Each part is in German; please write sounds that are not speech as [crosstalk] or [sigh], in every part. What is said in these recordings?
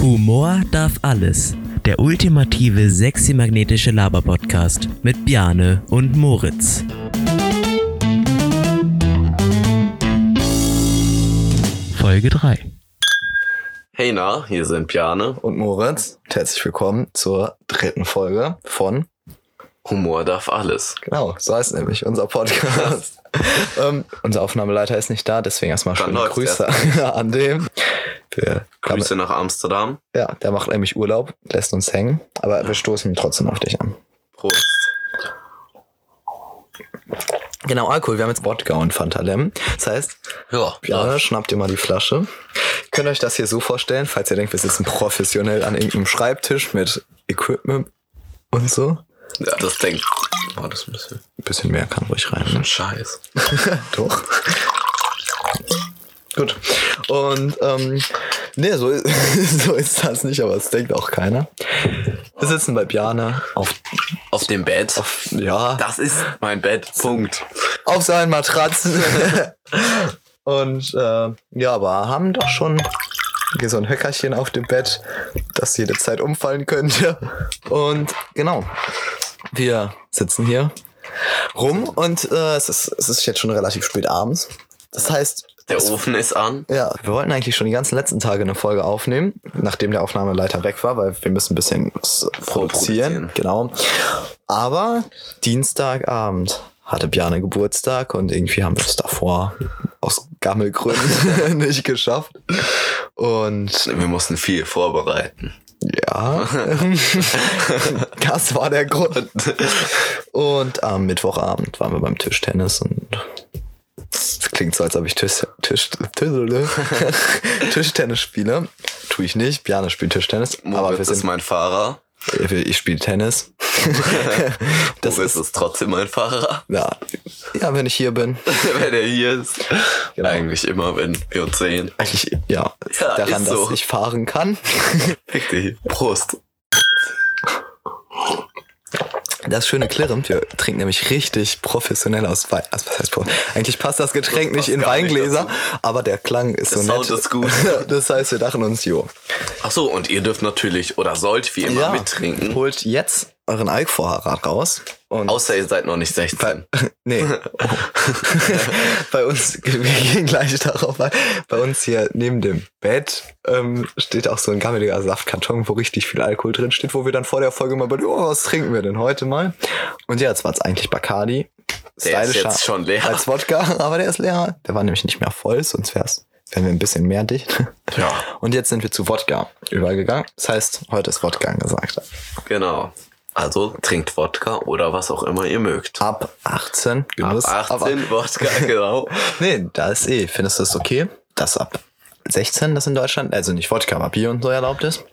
Humor darf alles. Der ultimative sexy-magnetische Laber-Podcast mit Bjane und Moritz. Folge 3. Hey na, hier sind Bjane. und Moritz. Und Herzlich willkommen zur dritten Folge von, Humor darf alles. genau, so heißt nämlich unser Podcast. [laughs] ähm, unser Aufnahmeleiter ist nicht da, deswegen erstmal schöne Grüße [laughs] an dem. Wir, Grüße nach Amsterdam. ja, der macht nämlich Urlaub, lässt uns hängen, aber wir stoßen trotzdem auf dich an. Prost. Genau, Alkohol. Wir haben jetzt Wodka und Fanta Lem. Das heißt, Ja, ja, schnappt ihr mal die Flasche. Könnt ihr euch das hier so vorstellen, falls ihr denkt, wir sitzen professionell an irgendeinem Schreibtisch mit Equipment und so. ja das denkt. Oh, das ein bisschen Ein bisschen mehr kann ruhig rein. Ne? Scheiß. [laughs] Doch. Gut. Und ähm, nee, so, [laughs] so ist das nicht, aber es denkt auch keiner. Wir sitzen bei Bjane auf, Auf dem Bett. auf ja, Das ist mein Bett. Punkt. auf seinen Matratzen. [laughs] Und äh, ja, aber haben doch schon hier so ein Höckerchen auf dem Bett, das jede Zeit umfallen könnte. Und genau, wir sitzen hier rum und äh, es, ist, es ist jetzt schon relativ spät abends. Das heißt, Der Ofen ist an. ja, wir wollten eigentlich schon die ganzen letzten Tage eine Folge aufnehmen, nachdem der Aufnahmeleiter weg war, weil wir müssen ein bisschen was produzieren. Genau. Aber Dienstagabend hatte Bjane Geburtstag und irgendwie haben wir es davor aus Gammelgründen [laughs] nicht geschafft. Und Wir mussten viel vorbereiten. ja, [laughs] das war der Grund. [laughs] Und am Mittwochabend waren wir beim Tischtennis und klingt so, als ob ich Tisch, Tisch, Tisch, [laughs] Tischtennis spiele. Tue ich nicht. Bjane spielt Tischtennis. aber wir Moritz ist sind, mein Fahrer. ich spiele Tennis. [laughs] das Moritz ist, ist trotzdem mein Fahrer. ja, ja, wenn ich hier bin. [laughs] Wenn er hier ist. Genau. Eigentlich immer, wenn wir uns sehen. Eigentlich, ja, Ja, daran, so. dass ich fahren kann. Fick dich. Prost. Das schöne Klirren, wir trinken nämlich richtig professionell aus Wein. Also, was heißt Eigentlich passt das Getränk Das nicht passt in nicht Weingläser, dazu. aber der Klang ist Der so Sound nett. ist gut. [laughs] Das heißt, wir dachten uns, jo. Ach so, und ihr dürft natürlich oder sollt wie immer Ja, mittrinken. holt jetzt euren Alkvorrat raus. Und Außer ihr seid noch nicht 16. bei, [laughs] nee. [laughs] bei uns, wir gehen gleich darauf ein. Bei uns hier neben dem Bett ähm, steht auch so ein gammeliger Saftkarton, wo richtig viel Alkohol drin steht, wo wir dann vor der Folge mal bei, oh, was trinken wir denn heute mal? Und ja, jetzt war es eigentlich Bacardi. Der ist jetzt schon leer. Als Wodka, [laughs] aber der ist leer. Der war nämlich nicht mehr voll, sonst wär's, wären wir ein bisschen mehr dicht. Ja, Und jetzt sind wir zu Wodka übergegangen. Das heißt, heute ist Wodka angesagt. genau. Also trinkt Wodka oder was auch immer ihr mögt. Ab 18 Genuss. Ab 18 Wodka, [laughs] genau. Nee, da ist eh. Findest du das okay, dass ab 16 das in Deutschland, also nicht Wodka, aber Bier und so erlaubt ist?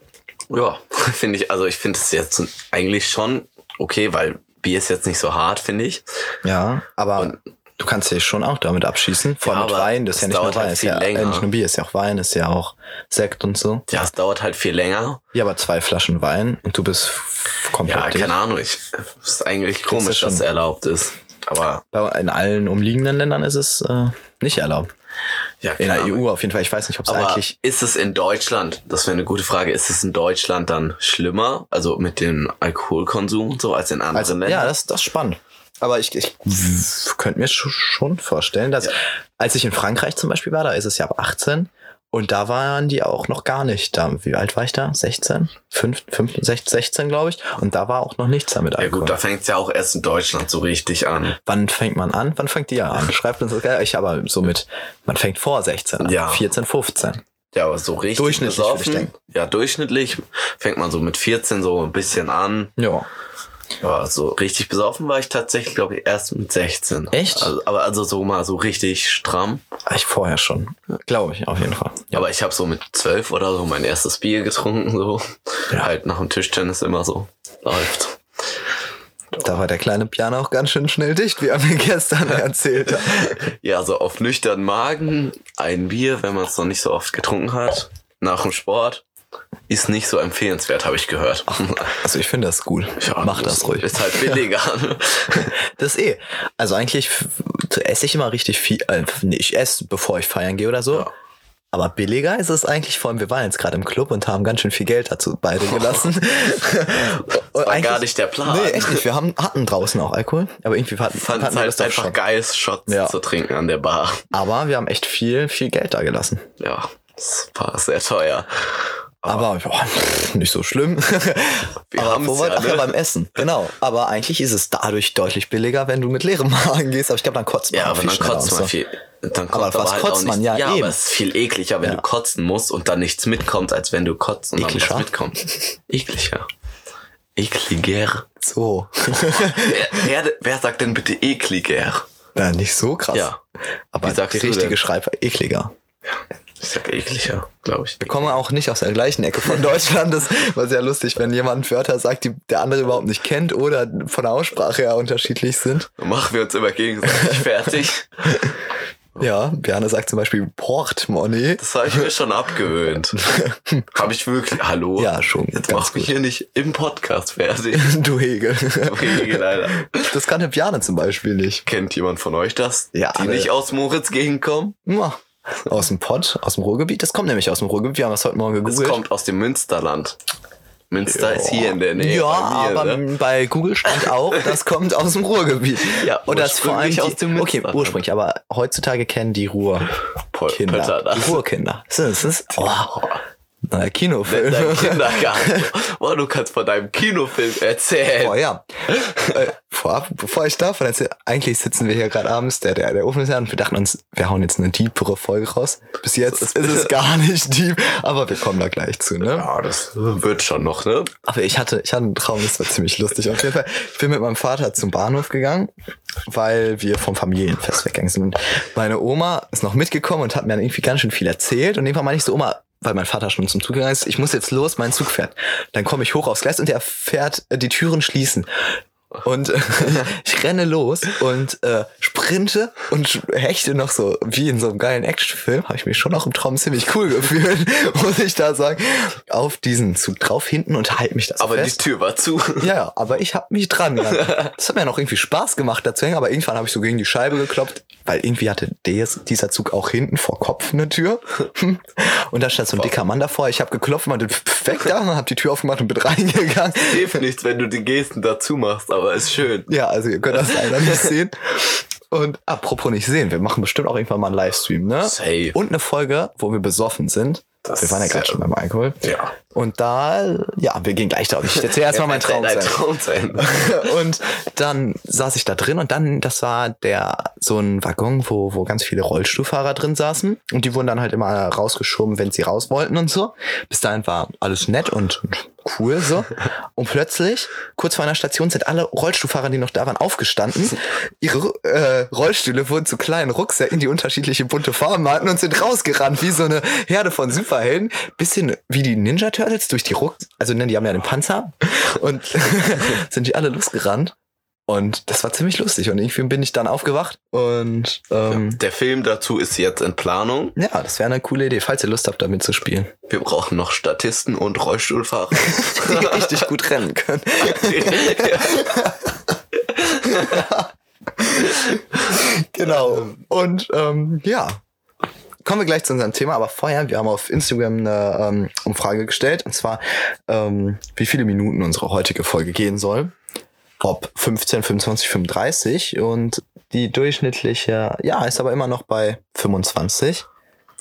Ja, [laughs] finde ich, also ich finde es jetzt eigentlich schon okay, weil Bier ist jetzt nicht so hart, finde ich. Ja, aber Und- du kannst dich schon auch damit abschießen. Vor allem Ja, mit Wein, das ist ja nicht nur halt Wein, ist viel ja länger. nicht nur Bier, ist ja auch Wein, ist ja auch Sekt und so. Ja, es dauert halt viel länger. Ja, aber zwei Flaschen Wein und du bist komplett Ja, keine Ahnung. Ich, ist eigentlich komisch, dass es erlaubt ist. Aber In allen umliegenden Ländern ist es äh, nicht erlaubt. ja, In der. EU auf jeden Fall. Ich weiß nicht, ob es Aber eigentlich. ist es in Deutschland, das wäre eine gute Frage, ist es in Deutschland dann schlimmer, also mit dem Alkoholkonsum und so, als in anderen Also, Ländern? ja, das, das ist spannend. Aber ich, ich könnte mir sch- schon vorstellen, dass Ja. als ich in Frankreich zum Beispiel war, da ist es ja ab 18 und da waren die auch noch gar nicht da. Wie alt war ich da? 16? 5, 5, 16, glaube ich. Und da war auch noch nichts damit Ja Alkohol. gut, da fängt es ja auch erst in Deutschland so richtig an. Wann fängt man an? Wann fängt die ja an? Schreibt uns das geil. Ich aber so mit, man fängt vor 16 an. Ja. 14, 15. Ja, aber so richtig Durchschnittlich, würde ich besoffen. denken. Ja, durchschnittlich fängt man so mit 14 so ein bisschen an. Ja. Ja, so richtig besoffen war ich tatsächlich, glaube ich, erst mit 16. Echt? Also, aber also so mal so richtig stramm. Ich vorher schon. Glaube ich, auf jeden Fall. Ja. Aber ich habe so mit 12 oder so mein erstes Bier getrunken, so. Ja. Halt nach dem Tischtennis immer so läuft. Da war der kleine Piano auch ganz schön schnell dicht, wie er mir gestern [laughs] erzählt hat. Ja, so auf nüchternen Magen ein Bier, wenn man es noch nicht so oft getrunken hat, nach dem Sport, ist nicht so empfehlenswert, habe ich gehört. [laughs] Also ich finde das gut. Ja, Mach das ruhig. Ist halt billiger. [laughs] Das eh. Also eigentlich esse ich immer richtig viel. Äh, nee, ich esse, bevor ich feiern gehe oder so. Ja. Aber billiger ist es eigentlich, vor allem wir waren jetzt gerade im Club und haben ganz schön viel Geld dazu beide [laughs] gelassen. Das war gar nicht der Plan. Nee, echt nicht. Wir haben, hatten draußen auch Alkohol, aber irgendwie hatten, fand hatten es wir halt das doch einfach schon. geil, Shots Ja. zu trinken an der Bar. Aber wir haben echt viel, viel Geld da gelassen. Ja, das war sehr teuer. Aber boah, nicht so schlimm. [laughs] Wir aber wo ja, ach ja ne? beim Essen. Genau. Aber eigentlich ist es dadurch deutlich billiger, wenn du mit leerem Magen gehst. Aber ich glaube, dann kotzt man Ja, aber viel dann kotzt man so. viel. Dann Aber kommt was halt kotzt man? Ja, ja eben. aber es ist viel ekliger, wenn Ja. du kotzen musst und dann nichts mitkommt, als wenn du kotzt und dann Ekliger? was mitkommt. [laughs] Ekliger. Ekliger. So. wer, wer, wer sagt denn bitte ekliger? ja, nicht so krass. Ja. Aber Wie sagst die richtige? Schreiber ekliger. Ich sag ekliger, glaube ich. Wir kommen auch nicht aus der gleichen Ecke von Deutschland. Das war sehr lustig, wenn jemand Wörter sagt, die der andere überhaupt nicht kennt oder von der Aussprache her unterschiedlich sind. Dann machen wir uns immer gegenseitig fertig. [laughs] Ja, Bjarne sagt zum Beispiel Portemonnaie. Das habe ich mir schon abgewöhnt. [laughs] Habe ich wirklich. Hallo? Ja, schon. Jetzt mach mich hier nicht im Podcast fertig. [laughs] Du Hegel. Okay, leider. Das kannte Bjarne zum Beispiel nicht. Kennt jemand von euch das? Ja, Die alle. nicht aus Moritz Gegend kommen? Ja. Aus dem Pott, aus dem Ruhrgebiet. Das kommt nämlich aus dem Ruhrgebiet. Wir haben das heute Morgen gegoogelt. kommt aus dem Münsterland. Münster ist hier in der Nähe. Ja, mir, aber ne? bei Google stand auch, das kommt aus dem Ruhrgebiet. Ja, und das vor allem die, aus dem Okay, Münsterland. ursprünglich, aber heutzutage kennen die Ruhrkinder. Das. Die Ruhrkinder. Das ist, das ist oh, neuer Kinofilm. Dein Kindergarten. [laughs] Boah, du kannst von deinem Kinofilm erzählen. Oh ja. äh, vorab, bevor ich davon erzähle, eigentlich sitzen wir hier gerade abends, der, der, der Ofen ist ja und wir dachten uns, wir hauen jetzt eine deepere Folge raus. Bis jetzt ist es [laughs] gar nicht deep, aber wir kommen da gleich zu, ne? Ja, das wird schon noch, ne? Aber ich hatte, ich hatte einen Traum, das war ziemlich lustig. Auf jeden Fall, ich bin mit meinem Vater zum Bahnhof gegangen, weil wir vom Familienfest weggegangen sind. Und meine Oma ist noch mitgekommen und hat mir dann irgendwie ganz schön viel erzählt. Und irgendwann meinte ich so, Oma, weil mein Vater schon zum Zug gegangen ist, ich muss jetzt los, mein Zug fährt. Dann komme ich hoch aufs Gleis und der fährt, äh, die Türen schließen. Und äh, [laughs] ich renne los und äh, sprinte und hechte noch so, wie in so einem geilen Actionfilm, habe ich mich schon auch im Traum ziemlich cool gefühlt, [laughs] muss ich da sagen, auf diesen Zug drauf hinten und halt mich das Aber die fest. Tür war zu. Ja, aber ich habe mich dran gehalten. [laughs] Das hat mir noch irgendwie Spaß gemacht, da zu hängen, aber irgendwann habe ich so gegen die Scheibe geklopft, weil irgendwie hatte des, dieser Zug auch hinten vor Kopf eine Tür. [laughs] Und da stand so ein dicker Mann davor. Ich habe geklopft, meinte, weg da, und habe die Tür aufgemacht und bin reingegangen. Hilft nichts, wenn du die Gesten dazu machst, aber ist schön. Ja, also ihr könnt das leider nicht sehen. Und apropos nicht sehen, wir machen bestimmt auch irgendwann mal einen Livestream, ne? Safe. Und eine Folge, wo wir besoffen sind. Das wir waren ja gerade schon beim Alkohol. Ja. Und da, ja, wir gehen gleich drauf. Ich erzähle erstmal meinen Traum. Traum [laughs] und dann saß ich da drin und dann, das war der, so ein Waggon, wo, wo ganz viele Rollstuhlfahrer drin saßen und die wurden dann halt immer rausgeschoben, wenn sie raus wollten und so. Bis dahin war alles nett und cool so. Und plötzlich, kurz vor einer Station, sind alle Rollstuhlfahrer, die noch da waren, aufgestanden. Ihre äh, Rollstühle wurden zu kleinen Rucksäcken, die unterschiedliche bunte Farben hatten und sind rausgerannt, wie so eine Herde von Superhelden. Bisschen wie die Ninja Turtles durch die Ruck, also ne, die haben ja den Panzer und [laughs] sind die alle losgerannt. Und das war ziemlich lustig. Und irgendwie bin ich dann aufgewacht. Und ähm, Der Film dazu ist jetzt in Planung. ja, das wäre eine coole Idee, falls ihr Lust habt, damit zu spielen. Wir brauchen noch Statisten und Rollstuhlfahrer. [laughs] Die richtig gut rennen können. [laughs] genau. Und ähm, ja. Kommen wir gleich zu unserem Thema, aber vorher, wir haben auf Instagram eine ähm, Umfrage gestellt, und zwar, ähm, wie viele Minuten unsere heutige Folge gehen soll. Ob 15, 25, 35 und die durchschnittliche, ja, ist aber immer noch bei 25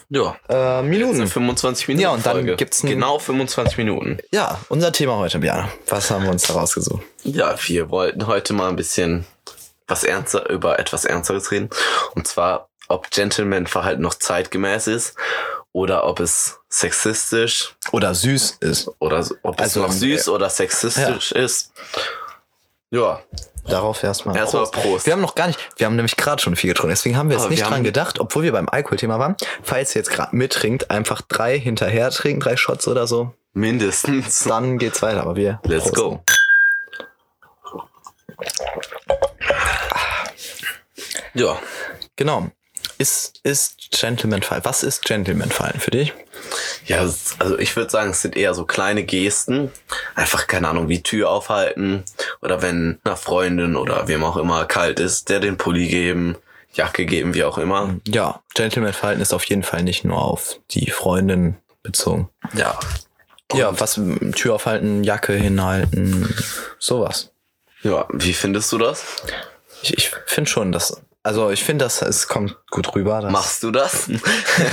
ja. äh, Minuten. 25 Minuten Ja, und dann gibt's ein- genau 25 Minuten. Ja, unser Thema heute, Björn. Was haben wir uns da rausgesucht? Ja, wir wollten heute mal ein bisschen was ernster über etwas Ernsteres reden. Und zwar, ob Gentleman-Verhalten noch zeitgemäß ist oder ob es sexistisch Oder süß ist. oder ob Also, es noch süß oder sexistisch ist. Ja, Darauf erstmal. Erstmal Prost. Wir haben noch gar nicht, wir haben nämlich gerade schon viel getrunken, deswegen haben wir jetzt Aber nicht wir dran gedacht, obwohl wir beim Alkoholthema waren. Falls ihr jetzt gerade mittrinkt, einfach drei hinterher trinken, drei Shots oder so, mindestens. dann geht's weiter. Aber wir. Let's prosten. go. Ja, Genau. Ist, ist Gentleman-Fall. Was ist Gentleman-Fallen für dich? Ja, also ich würde sagen, es sind eher so kleine Gesten. Einfach, keine Ahnung, wie Tür aufhalten. Oder wenn einer Freundin oder wem auch immer kalt ist, der den Pulli geben. Jacke geben, wie auch immer. Ja, Gentleman-Verhalten ist auf jeden Fall nicht nur auf die Freundin bezogen. Ja. ja, was Tür aufhalten, Jacke hinhalten, sowas. Ja, wie findest du das? Ich, ich finde schon, dass. Also ich finde, dass es kommt gut rüber. Dass, Machst du das?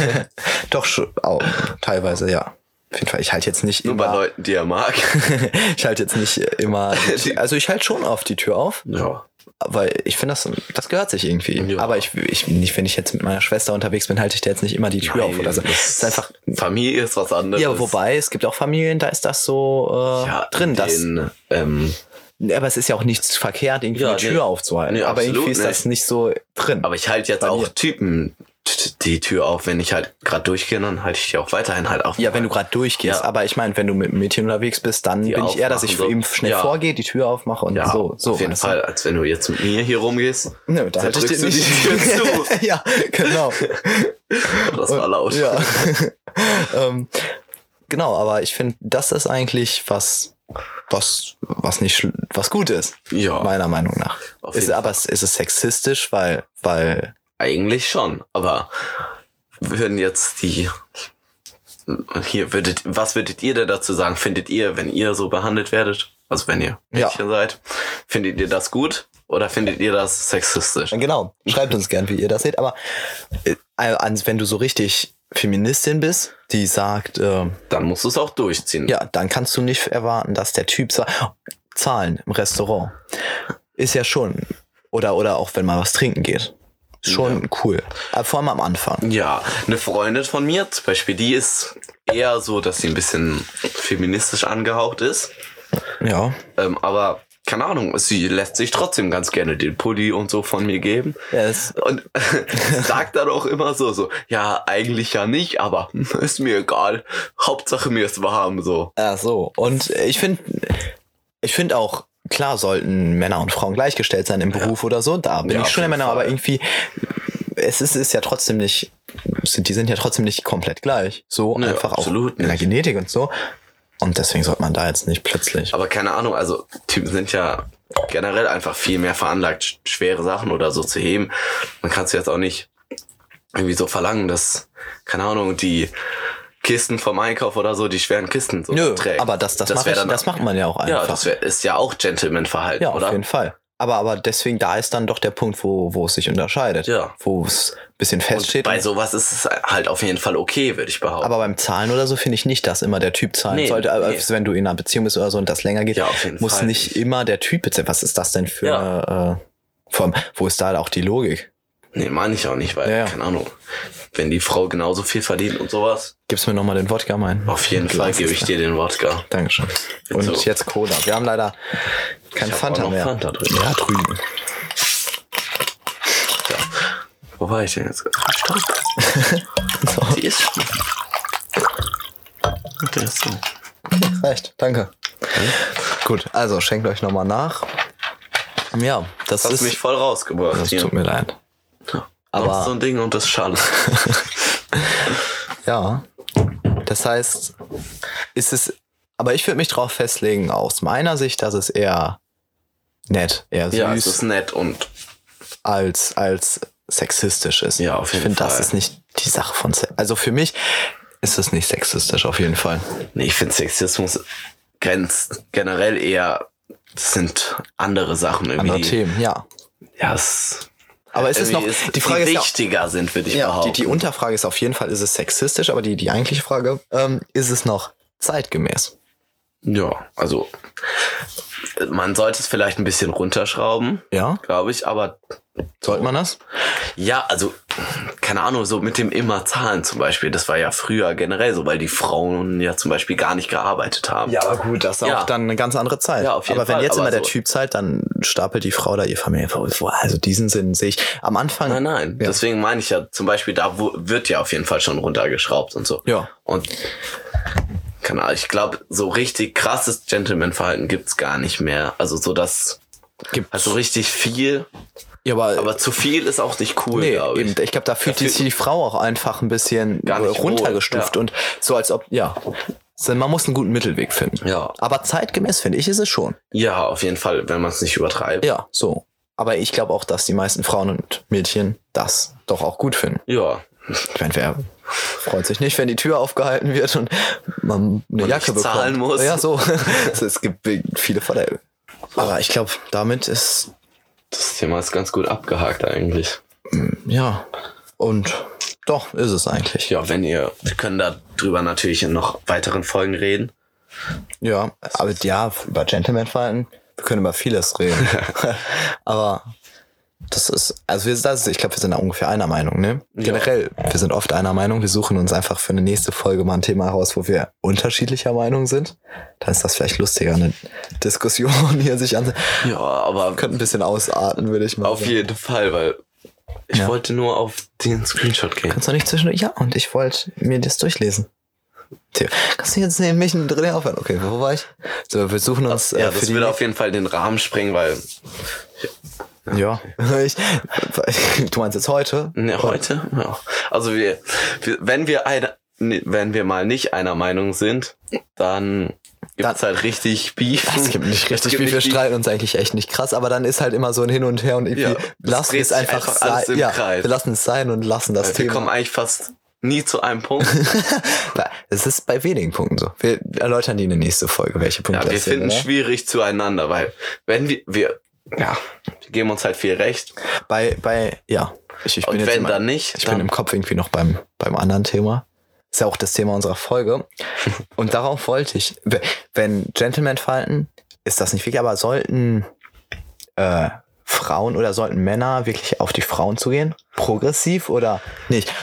[laughs] Doch schon, auch, teilweise, ja. Auf jeden Fall. Ich halte jetzt nicht Nur bei immer. Leuten, die er mag. [laughs] ich halte jetzt nicht immer. [laughs] Also ich halte schon auf die Tür auf, Ja. weil ich finde, das, das gehört sich irgendwie. Ja. Aber ich, ich nicht, wenn ich jetzt mit meiner Schwester unterwegs bin, halte ich da jetzt nicht immer die Tür auf oder so. Nein, Es ist einfach. Familie ist was anderes. Ja, wobei es gibt auch Familien, da ist das so äh, ja, drin, dass den, ähm, Ja, aber es ist ja auch nichts verkehrt, irgendwie Ja, die Tür nee. aufzuhalten. Nee, aber absolut irgendwie ist das nicht so drin. aber ich halte jetzt auch mir. Typen die Tür auf. Wenn ich halt gerade durchgehe, dann halte ich die auch weiterhin halt auf. ja, wenn du gerade durchgehst. Ja. Aber ich meine, wenn du mit einem Mädchen unterwegs bist, dann Die bin ich eher, dass ich für aufmachen, ihn so. schnell Ja. vorgehe, die Tür aufmache und ja, so. so auf jeden? Fall, als wenn du jetzt mit mir hier rumgehst. Nö, da halte ich dir nicht die Tür zu. [laughs] ja, genau. [laughs] Das war laut. Ja. [laughs] ähm, genau, aber ich finde, das ist eigentlich was, was, was nicht, was gut ist, Ja, meiner Meinung nach. Ist, aber ist es sexistisch, weil, weil, eigentlich schon. Aber würden jetzt die hier würdet, was würdet ihr denn dazu sagen? Findet ihr, wenn ihr so behandelt werdet, also wenn ihr Ja. Mädchen seid, findet ihr das gut oder findet ihr das sexistisch? Genau, schreibt uns gern, wie ihr das seht. Aber äh, also wenn du so richtig Feministin bist, die sagt, äh, Dann musst du es auch durchziehen. ja, dann kannst du nicht erwarten, dass der Typ sagt, Zahlen im Restaurant ist ja schon oder oder auch wenn mal was trinken geht, schon cool. Aber vor allem am Anfang. Ja, eine Freundin von mir zum Beispiel, die ist eher so, dass sie ein bisschen feministisch angehaucht ist. Ja, Ähm, aber keine Ahnung, sie lässt sich trotzdem ganz gerne den Pulli und so von mir geben. ja es, Und [laughs] sagt dann auch immer so, so, ja, eigentlich ja nicht, aber [laughs] ist mir egal. Hauptsache mir ist warm, so. ja so. Und ich finde, ich finde auch klar sollten Männer und Frauen gleichgestellt sein im Beruf oder so. Da bin Ja, ich schon der Männer, aber irgendwie es ist, ist ja trotzdem nicht, sind, die sind ja trotzdem nicht komplett gleich. So Nee, einfach auch in der. Genetik und so. Und deswegen sollte man da jetzt nicht plötzlich. Aber keine Ahnung, also Typen sind ja generell einfach viel mehr veranlagt, sch- schwere Sachen oder so zu heben. Man kann es jetzt auch nicht irgendwie so verlangen, dass, keine Ahnung, die Kisten vom Einkauf oder so, die schweren Kisten so Nö, trägt. aber das, das, Das macht ich, dann- das macht man ja auch einfach. Ja, das wär, ist ja auch Gentleman-Verhalten, Ja, auf oder? jeden Fall. Aber, aber deswegen, da ist dann doch der Punkt, wo, wo es sich unterscheidet. Ja. Wo es ein bisschen Und feststeht. bei sowas ist es halt auf jeden Fall okay, würde ich behaupten. aber beim Zahlen oder so finde ich nicht, dass immer der Typ zahlen Nee, sollte. Aber nee. Wenn du in einer Beziehung bist oder so und das länger geht, Ja, muss Fall nicht immer der Typ bezahlen. Was ist das denn für Ja. eine, äh, allem, wo ist da auch die Logik? Nee, meine ich auch nicht, weil, Ja, ja. keine Ahnung, wenn die Frau genauso viel verdient und sowas, Gib's mir nochmal den Wodka mein. auf jeden Fall gebe ich dir den Wodka. Dankeschön. Und So. jetzt Cola. Wir haben leider kein Ich Fanta mehr. Fanta drin. Ja, drüben. Ja. Wo war ich denn jetzt? Stopp. [laughs] So, Die ist schon. Der ist so. [laughs] reicht. Danke. Gut, also schenkt euch nochmal nach. Ja, das Hast ist. mich voll rausgebracht. das hier. tut mir leid. Aber aber- so ein Ding und das ist schade. [laughs] Ja. Das heißt, ist es. Aber ich würde mich drauf festlegen, aus meiner Sicht, dass es eher nett, eher süß ja, es ist nett und als, als sexistisch ist. Ja, auf Ich jeden finde, das Fall. ist nicht die Sache von Sex. Also für mich ist es nicht sexistisch, auf jeden Fall. nee, ich finde Sexismus grenzt generell eher. Das sind andere Sachen irgendwie. Andere Themen, ja. Ja, es. Aber es ist noch, irgendwie die Frage die ist wichtiger sind, würde ich ja die, behaupten. die Unterfrage ist auf jeden Fall, ist es sexistisch, aber die, die eigentliche Frage, ähm, ist es noch zeitgemäß? ja, also man sollte es vielleicht ein bisschen runterschrauben, Ja? glaube ich, aber Sollte man das? Ja, also, keine Ahnung, so mit dem immer Zahlen zum Beispiel, das war ja früher generell so, weil die Frauen ja zum Beispiel gar nicht gearbeitet haben. Ja, aber gut, das ist Ja. auch dann eine ganz andere Zeit. Ja, auf jeden aber wenn Fall, jetzt aber immer der so- Typ zahlt, dann stapelt die Frau da ihr Familie vor. Also diesen Sinn sehe ich am Anfang. Nein, nein. Ja. Deswegen meine ich ja zum Beispiel, da wird ja auf jeden Fall schon runtergeschraubt und so. Ja. Und keine Ahnung, ich glaube, so richtig krasses Gentleman-Verhalten gibt's gar nicht mehr. Also so das, Gibt also richtig viel, ja, aber, aber zu viel ist auch nicht cool, nee, glaube ich. eben, ich glaube, da fühlt sich die Frau auch einfach ein bisschen runtergestuft wohl, ja. und so als ob, ja, man muss einen guten Mittelweg finden. Ja. Aber zeitgemäß finde ich ist es schon. Ja, auf jeden Fall, wenn man es nicht übertreibt. Ja, so. Aber ich glaube auch, dass die meisten Frauen und Mädchen das doch auch gut finden. Ja. Ich meine, wer freut sich nicht, wenn die Tür aufgehalten wird und man eine Und Jacke nicht bekommt. zahlen muss. Ja, so. [laughs] Also es gibt viele Vorteile. Aber ich glaube, damit ist, Das Thema ist ganz gut abgehakt eigentlich. ja, und doch, ist es eigentlich. Ja, wenn ihr, wir können darüber natürlich in noch weiteren Folgen reden. Ja, aber ja, über Gentleman-Verhalten, wir können über vieles reden. [laughs] aber das ist, also wir, das ist, ich glaube, wir sind da ungefähr einer Meinung, ne? Ja. Generell, wir sind oft einer Meinung. Wir suchen uns einfach für eine nächste Folge mal ein Thema raus, wo wir unterschiedlicher Meinung sind. Dann ist das vielleicht lustiger, eine Diskussion [laughs] hier sich an. Ja, aber Könnte ein bisschen ausarten, würde ich mal auf sagen. jeden Fall, weil ich Ja. wollte nur auf den Screenshot gehen. Kannst du nicht zwischendurch? Ja, und ich wollte mir das durchlesen. Theo, kannst du jetzt neben mich drin aufhören? Okay, wo war ich? So, wir suchen uns Ja, äh, das würde auf jeden Fall den Rahmen sprengen, weil Ja. [laughs] Ich, du meinst jetzt heute? ne, heute, ja. Also wir, wir wenn wir eine, ne, wenn wir mal nicht einer Meinung sind, dann gibt's halt richtig Beef. Es gibt nicht Es richtig viel, wir streiten uns eigentlich echt nicht krass, aber dann ist halt immer so ein Hin und Her und irgendwie Ja, lassen es einfach, einfach sein. im Ja, Kreis. wir lassen es sein und lassen das Wir Thema. kommen eigentlich fast nie zu einem [laughs] Punkt. Es ist bei wenigen Punkten so. Wir erläutern die in der nächsten Folge, welche Punkte Ja, wir finden oder? schwierig zueinander, weil wenn wir, wir, ja, wir geben uns halt viel Recht. Bei, bei, ja. Ich, ich bin Und wenn immer, dann nicht, Ich dann, bin im Kopf irgendwie noch beim, beim anderen Thema. Ist ja auch das Thema unserer Folge. [laughs] Und darauf wollte ich. Wenn Gentleman verhalten, ist das nicht wirklich, aber sollten äh, Frauen oder sollten Männer wirklich auf die Frauen zugehen? Progressiv oder nicht?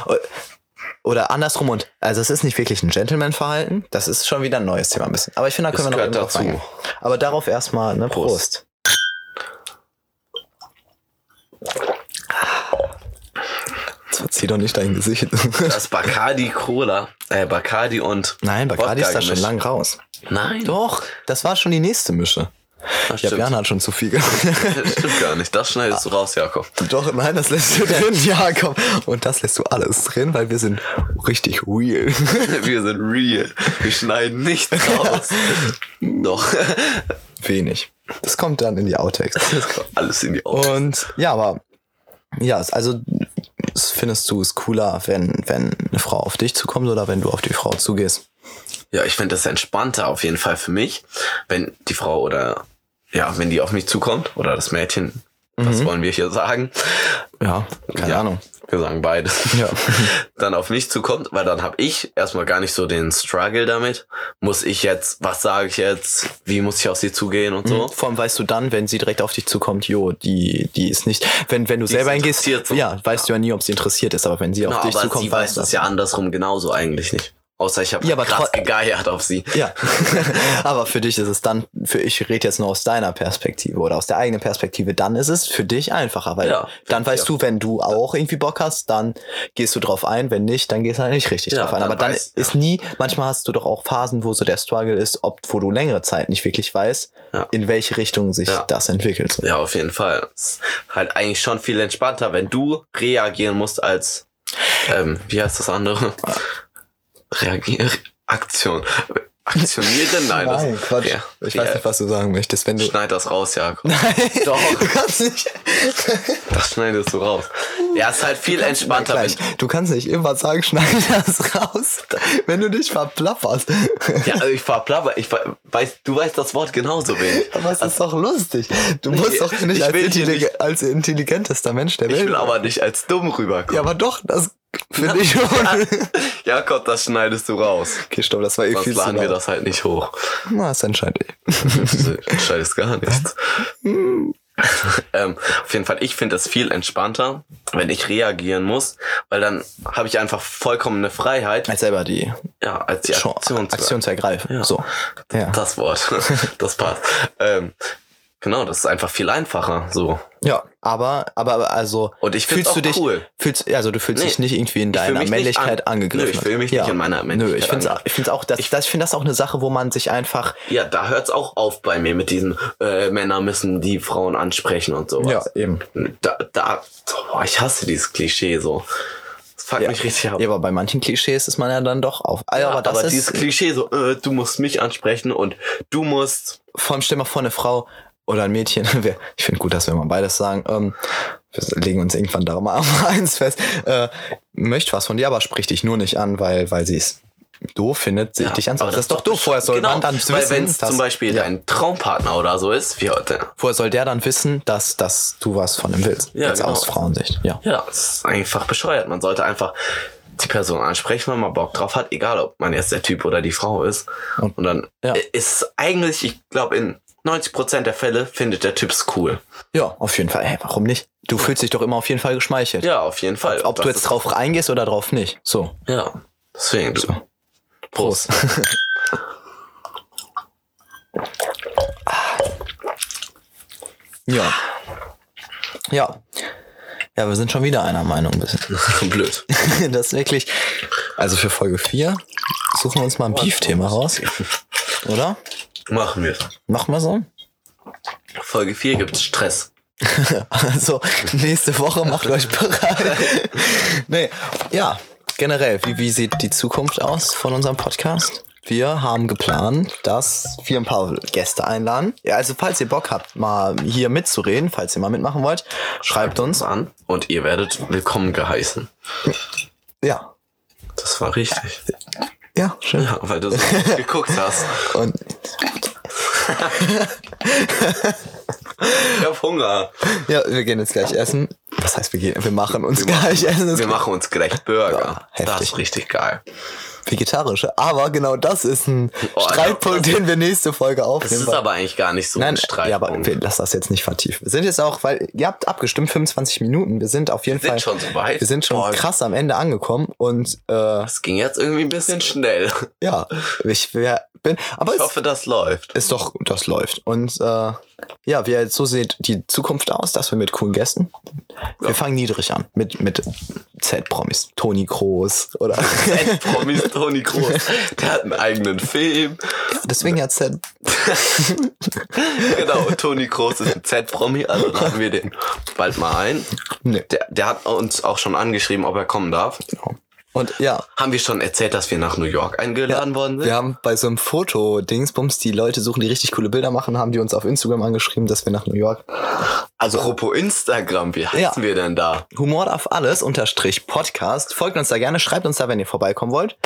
Oder andersrum und, also es ist nicht wirklich ein Gentleman-Verhalten, das ist schon wieder ein neues Thema ein bisschen. Aber ich finde, da Das können wir noch dazu. Aber darauf erstmal, ne, Prost. Prost. Jetzt verzieh doch nicht dein Gesicht. das Bacardi Cola, äh, Bacardi und Nein, Bacardi ist da schon lang raus. Nein, Doch, das war schon die nächste Mische. das Ja, stimmt. Björn hat schon zu viel gemacht. Das stimmt gar nicht. Das schneidest du raus, Jakob. Doch, nein, das lässt du drin, [laughs] ja, komm. Und das lässt du alles drin, weil wir sind richtig real. [laughs] Wir sind real. Wir schneiden nichts raus. [laughs] Doch. Wenig. Das kommt dann in die Outtakes. Das kommt alles in die Augen. Und ja, aber ja, also findest du es cooler, wenn, wenn eine Frau auf dich zukommt oder wenn du auf die Frau zugehst? Ja, ich finde das entspannter auf jeden Fall für mich, wenn die Frau oder ja, wenn die auf mich zukommt oder das Mädchen, was wollen wir hier sagen? Ja, keine Ja. Ahnung. Wir sagen beides. Ja. [laughs] Dann auf mich zukommt, weil dann habe ich erstmal gar nicht so den Struggle damit. Muss ich jetzt, was sage ich jetzt, wie muss ich auf sie zugehen und so. Vor allem weißt du dann, wenn sie direkt auf dich zukommt, jo, die, die ist nicht, wenn, wenn du Die selber hingehst, interessiert so. ja, weißt du ja nie, ob sie interessiert ist, aber wenn sie Genau, auf dich zukommt, sie weiß das ja andersrum genauso eigentlich nicht. Außer ich habe Ja, krass gegeiert auf sie. Ja, [laughs] aber für dich ist es dann, für ich rede jetzt nur aus deiner Perspektive oder aus der eigenen Perspektive, dann ist es für dich einfacher, weil Ja, dann weißt du, wenn du auch irgendwie Bock hast, dann gehst du drauf ein, wenn nicht, dann gehst du halt nicht richtig Ja, drauf ein. dann Aber dann weiß- ist nie, manchmal hast du doch auch Phasen, wo so der Struggle ist, ob, wo du längere Zeit nicht wirklich weißt, in welche Richtung sich das entwickelt. Ja, auf jeden Fall. Es ist halt eigentlich schon viel entspannter, wenn du reagieren musst als, ähm, wie heißt das andere? Reagieren, Aktion. Aktionieren? Nein, das, Quatsch. Ja, ich ja, weiß nicht, was du sagen möchtest, wenn du. Schneid das raus, Jakob. [laughs] Doch. Du kannst nicht. [laughs] Das schneidest du raus. Ja, ist halt viel entspannter. Gleich. Du kannst nicht immer sagen, schneid das raus, [laughs] wenn du dich verplapperst. Ja, also ich verplapper, ich ver- weiß, du weißt das Wort genauso wenig. Aber es ist doch lustig. Du musst doch nicht ich als, intellig nicht- als intelligentester Mensch der Ich Welt. will aber nicht als dumm rüberkommen. ja, aber doch, das finde ich [laughs] schon. Jakob, das schneidest du raus. Okay, stopp, das war eh Sonst viel zu laden wir das halt nicht hoch. Na, das entscheide ich. Du schneidest gar nichts. [laughs] ähm, auf jeden Fall, ich finde es viel entspannter, wenn ich reagieren muss, weil dann habe ich einfach vollkommene Freiheit, Als selber die ja, als die Aktion zu Aktion zu ergreifen. Ja. So. Ja. Das Wort, [laughs] das passt. Ähm, genau, das ist einfach viel einfacher. So. ja, aber, aber aber also. Und ich fühlst du dich, cool. Fühlst, also du fühlst Nee, dich nicht irgendwie in ich deiner Männlichkeit an- angegriffen. Nö, ich fühl mich nicht in meiner Nö, Männlichkeit ich finde ich find's auch, das, das, ich finde das auch eine Sache, wo man sich einfach. Ja, da hört's auch auf bei mir mit diesen äh, Männer müssen die Frauen ansprechen und sowas. eben. Da, da, boah, ich hasse dieses Klischee so. Das fuckt mich richtig ab. Ja, aber bei manchen Klischees ist man ja dann doch auf. Ja, aber das ist dieses Klischee so, äh, du musst mich ansprechen und du musst. vor allem stell mal vor, eine Frau oder ein Mädchen, [laughs] ich finde gut, dass wir mal beides sagen, ähm, wir legen uns irgendwann da mal [laughs] eins fest, äh, möchte was von dir, aber sprich dich nur nicht an, weil, weil sie es doof findet, sich Ja, dich aber anzufangen. Das ist doch doof. Vorher soll genau, man dann Weil wissen, wenn es dass, zum Beispiel ja, dein Traumpartner oder so ist, wie heute. vorher soll der dann wissen, dass, dass du was von ihm willst. Ja, Jetzt genau. aus Frauensicht. Ja. Ja, das ist einfach bescheuert. Man sollte einfach die Person ansprechen, wenn man Bock drauf hat, egal ob man jetzt der Typ oder die Frau ist. Und- Und dann Ja. ist eigentlich, ich glaube, in 90% der Fälle findet der Typ's cool. Ja, auf jeden Fall. Hey, warum nicht? Du fühlst dich doch immer auf jeden Fall geschmeichelt. Ja, auf jeden Fall. Ob Das du jetzt drauf reingehst oder drauf nicht. So. Ja, deswegen. So. Prost. [laughs] Ja. Ja. Ja, wir sind schon wieder einer Meinung ein bisschen. [laughs] Blöd. [laughs] Das ist wirklich. Also für Folge 4 suchen wir uns mal ein Beef-Thema raus. Oder? Machen wir. Machen wir so? Folge 4 gibt's Stress. [laughs] Also, nächste Woche macht euch bereit. nee, ja, generell, wie, wie sieht die Zukunft aus von unserem Podcast? Wir haben geplant, dass wir ein paar Gäste einladen. Ja, also falls ihr Bock habt, mal hier mitzureden, falls ihr mal mitmachen wollt, schreibt uns. an und ihr werdet willkommen geheißen. Ja. Das war richtig. Ja, schön. Ja, weil du so [laughs] geguckt hast. Und [laughs] Ich hab Hunger. ja, wir gehen jetzt gleich essen. Was heißt wir? Wir machen uns gleich essen. Das Wir machen uns gleich Burger. Ja, das ist richtig geil. vegetarische. Aber genau das ist ein Oh, Streitpunkt, das- den wir nächste Folge Das aufnehmen. ist weil- aber eigentlich gar nicht so Nein, ein Streit. ja, aber wir lassen das jetzt nicht vertiefen. Wir sind jetzt auch, weil ihr habt abgestimmt, 25 Minuten. Wir sind auf jeden Wir sind Fall. schon so weit. Wir sind schon Boah. krass am Ende angekommen und äh, Das ging jetzt irgendwie ein bisschen schnell. ja, ich wär, bin, aber Ich hoffe, das läuft. ist doch, das läuft. Und äh, ja, wie jetzt so sieht die Zukunft aus, dass wir mit coolen Gästen. Wir fangen niedrig an mit mit Z-Promis, Toni Kroos oder Promis [laughs] Toni Kroos. Der hat einen eigenen Film. deswegen ja Z. [laughs] Genau, Toni Kroos ist ein Z-Promi, also laden wir den bald mal ein. Nee. Der, der hat uns auch schon angeschrieben, ob er kommen darf. Und ja, Haben wir schon erzählt, dass wir nach New York eingeladen worden sind? Wir haben bei so einem Foto-Dingsbums, die Leute suchen, die richtig coole Bilder machen, haben die uns auf Instagram angeschrieben, dass wir nach New York. Also, apropos Instagram, wie heißen Ja. wir denn da? Humor auf alles, unterstrich Podcast. Folgt uns da gerne, schreibt uns da, wenn ihr vorbeikommen wollt.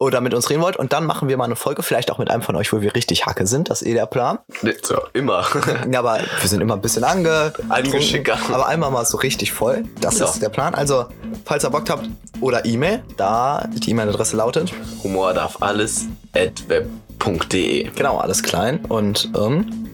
Oder mit uns reden wollt. Und dann machen wir mal eine Folge, vielleicht auch mit einem von euch, wo wir richtig Hacke sind. Das ist eh der Plan. So, immer. [laughs] Ja, aber wir sind immer ein bisschen ange Angeschickert. Aber einmal mal so richtig voll. Das Ja. ist der Plan. Also, falls ihr Bock habt, oder E-Mail, da die E-Mail-Adresse lautet. Humor darf alles at web.de. Genau, alles klein. Und ähm,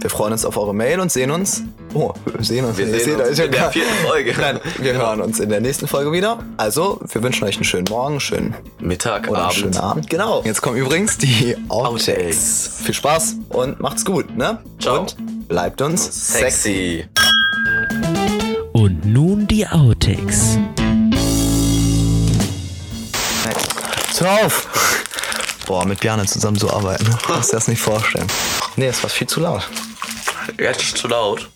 wir freuen uns auf eure Mail und sehen uns. Oh, wir sehen uns. Wir sehen seht uns euch ja in der vierten Folge. Nein, wir hören uns in der nächsten Folge wieder. Also, wir wünschen euch einen schönen Morgen, schönen Mittag, oder einen Abend. schönen Abend. Genau. Jetzt kommen übrigens die Outtakes. Outtakes. Viel Spaß und macht's gut, ne? Ciao. Und bleibt uns Sexy. Und nun die Outtakes. Hör auf! Boah, mit Bjarne zusammen so arbeiten. ne? Kannst du dir das nicht vorstellen. Nee, das war viel zu laut. Jetzt zu laut.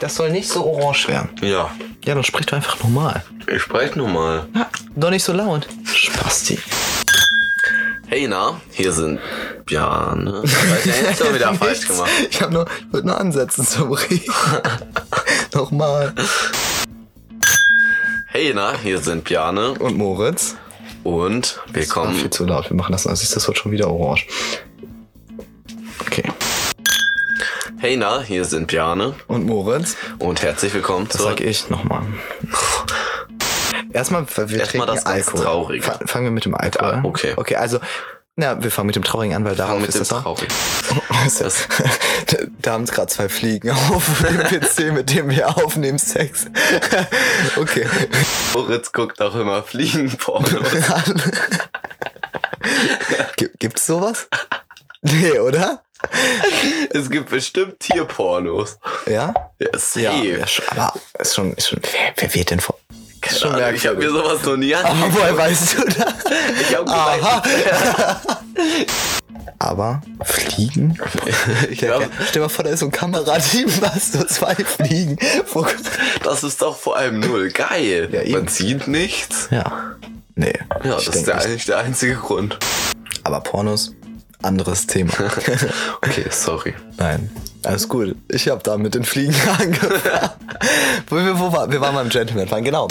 Das soll nicht so orange werden. Ja, Ja, dann sprich doch einfach normal. ich spreche nur mal. Ja, doch nicht so laut. Spasti. Hey, na, hier sind [laughs] ja jetzt schon wieder falsch gemacht. Ich hab nur, ich nur ansetzen zum [laughs] Reden. Nochmal. Hey, na, hier sind Bjarne Und Moritz. und Komm. willkommen. Viel zu laut. Wir machen das. Also ist das wird schon wieder orange. Okay. Hey, na, hier sind Bjarne Und Moritz. und herzlich willkommen Das sag ich nochmal. Erstmal, wir Erstmal trinken das ganz Alkohol. Traurige. Fa- Fangen wir mit dem Alkohol. Ah, okay. Okay, also, na, wir fangen mit dem Traurigen an, weil darauf mit ist dem [laughs] das auch. Traurig. Das, da, haben gerade zwei Fliegen auf dem [laughs] PC, mit dem wir aufnehmen, Sex. [laughs] okay. Moritz guckt auch immer Fliegenpornos. Gibt, gibt's sowas? Nee, oder? [laughs] es gibt bestimmt Tierpornos. Ja? Ja, safe. Ja, aber ist schon, ist schon, wer, wer wird denn vor? Ist schon Also, ich habe mir sowas noch nie Aber angeguckt. woher weißt du das? Ich hab Aha. gesagt, Aber Fliegen? ich glaub, ja. Stell dir mal vor, da ist so ein Kamerateam, [laughs] was so zwei Fliegen. Das ist doch vor allem null geil. Ja. Man sieht nichts. Ja. Nee. Ja, das ist der, eigentlich der einzige Grund. Aber Pornos, anderes Thema. [laughs] Okay, sorry. Nein, alles gut. Ich habe da mit den Fliegen [laughs] angefangen. wo, wir, wo war, wir waren beim Gentleman fahren, genau.